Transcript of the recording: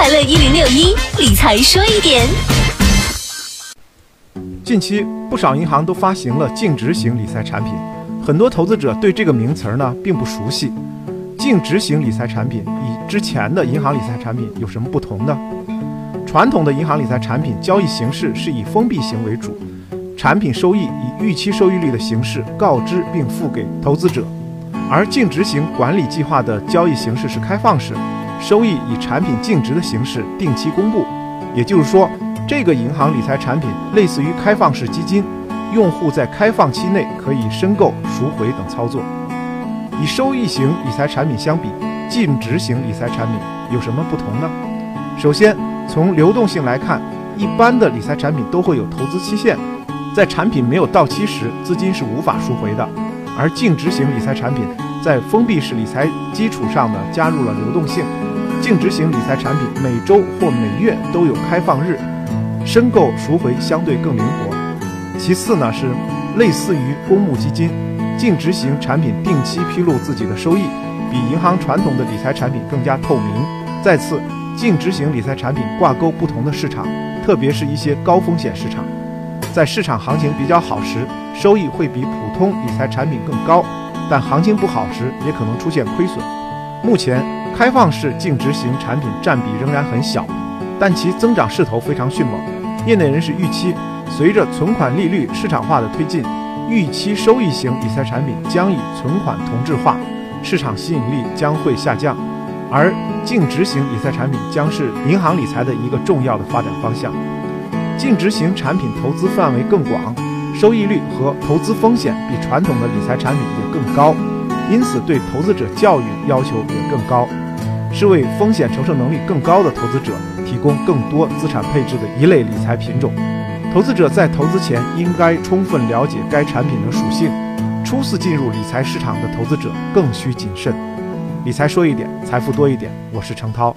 快乐一零六一理财说一点。近期不少银行都发行了净值型理财产品，很多投资者对这个名词儿呢并不熟悉。净值型理财产品与之前的银行理财产品有什么不同呢？传统的银行理财产品交易形式是以封闭型为主，产品收益以预期收益率的形式告知并付给投资者，而净值型管理计划的交易形式是开放式，收益以产品净值的形式定期公布。也就是说，这个银行理财产品类似于开放式基金，用户在开放期内可以申购、赎回等操作。与收益型理财产品相比，净值型理财产品有什么不同呢？首先，从流动性来看，一般的理财产品都会有投资期限，在产品没有到期时，资金是无法赎回的。而净值型理财产品在封闭式理财基础上呢，加入了流动性。净值型理财产品每周或每月都有开放日，申购赎回相对更灵活。其次呢，是类似于公募基金，净值型产品定期披露自己的收益，比银行传统的理财产品更加透明。再次。净值型理财产品挂钩不同的市场，特别是一些高风险市场，在市场行情比较好时，收益会比普通理财产品更高；但行情不好时，也可能出现亏损。目前，开放式净值型产品占比仍然很小，但其增长势头非常迅猛。业内人士预期，随着存款利率市场化的推进，预期收益型理财产品将以存款同质化，市场吸引力将会下降。而净值型理财产品将是银行理财的一个重要的发展方向。净值型产品投资范围更广，收益率和投资风险比传统的理财产品也更高，因此对投资者教育要求也更高，是为风险承受能力更高的投资者提供更多资产配置的一类理财品种。投资者在投资前应该充分了解该产品的属性，初次进入理财市场的投资者更需谨慎。理财说一点，财富多一点。我是程涛。